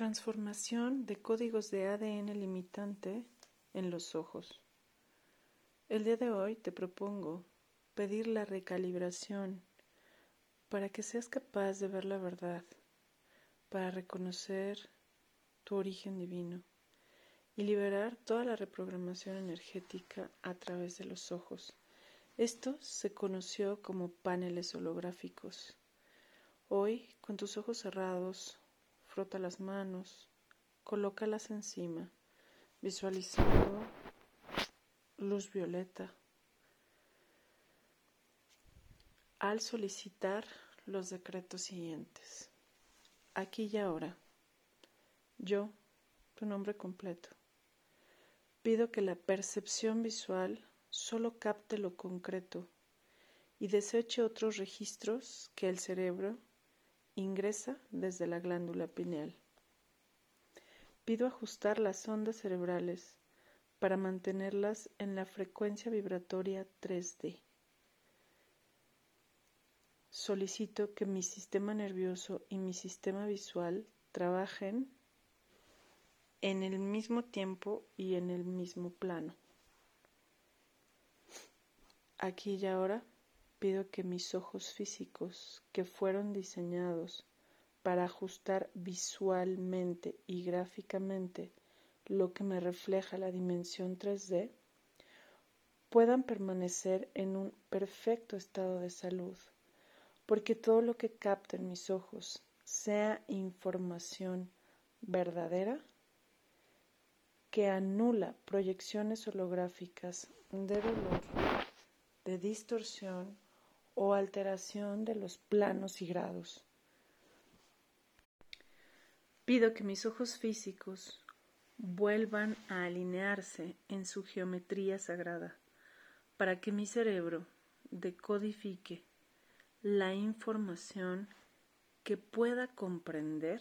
Transformación de códigos de ADN limitante en los ojos. El día de hoy te propongo pedir la recalibración para que seas capaz de ver la verdad, para reconocer tu origen divino y liberar toda la reprogramación energética a través de los ojos. Esto se conoció como paneles holográficos. Hoy, con tus ojos cerrados, frota las manos, colócalas encima, visualizando luz violeta. Al solicitar los decretos siguientes, aquí y ahora, yo, tu nombre completo, pido que la percepción visual solo capte lo concreto y deseche otros registros que el cerebro Ingresa desde la glándula pineal. Pido ajustar las ondas cerebrales para mantenerlas en la frecuencia vibratoria 3D. Solicito que mi sistema nervioso y mi sistema visual trabajen en el mismo tiempo y en el mismo plano. Aquí y ahora pido que mis ojos físicos, que fueron diseñados para ajustar visualmente y gráficamente lo que me refleja la dimensión 3D, puedan permanecer en un perfecto estado de salud, porque todo lo que capten mis ojos sea información verdadera que anula proyecciones holográficas de dolor, de distorsión o alteración de los planos y grados. Pido que mis ojos físicos vuelvan a alinearse en su geometría sagrada para que mi cerebro decodifique la información que pueda comprender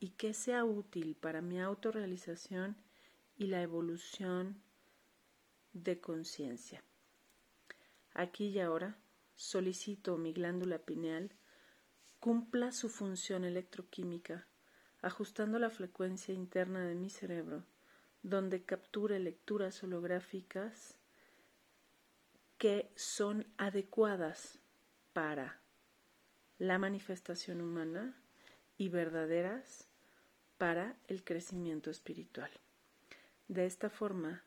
y que sea útil para mi autorrealización y la evolución de conciencia. Aquí y ahora solicito mi glándula pineal cumpla su función electroquímica, ajustando la frecuencia interna de mi cerebro, donde capture lecturas holográficas que son adecuadas para la manifestación humana y verdaderas para el crecimiento espiritual. De esta forma,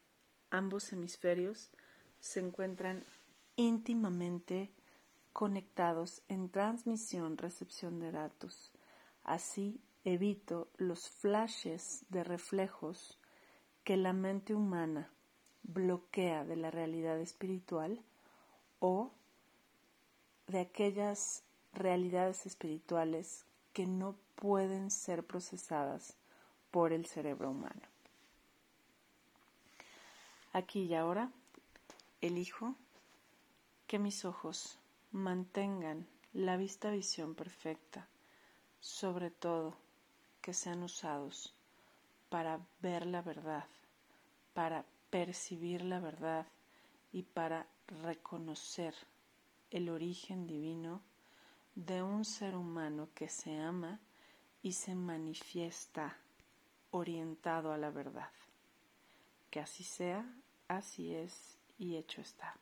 ambos hemisferios se encuentran íntimamente conectados en transmisión-recepción de datos. Así evito los flashes de reflejos que la mente humana bloquea de la realidad espiritual o de aquellas realidades espirituales que no pueden ser procesadas por el cerebro humano. Aquí y ahora elijo que mis ojos mantengan la vista visión perfecta, sobre todo que sean usados para ver la verdad, para percibir la verdad y para reconocer el origen divino de un ser humano que se ama y se manifiesta orientado a la verdad. Que así sea, así es y hecho está.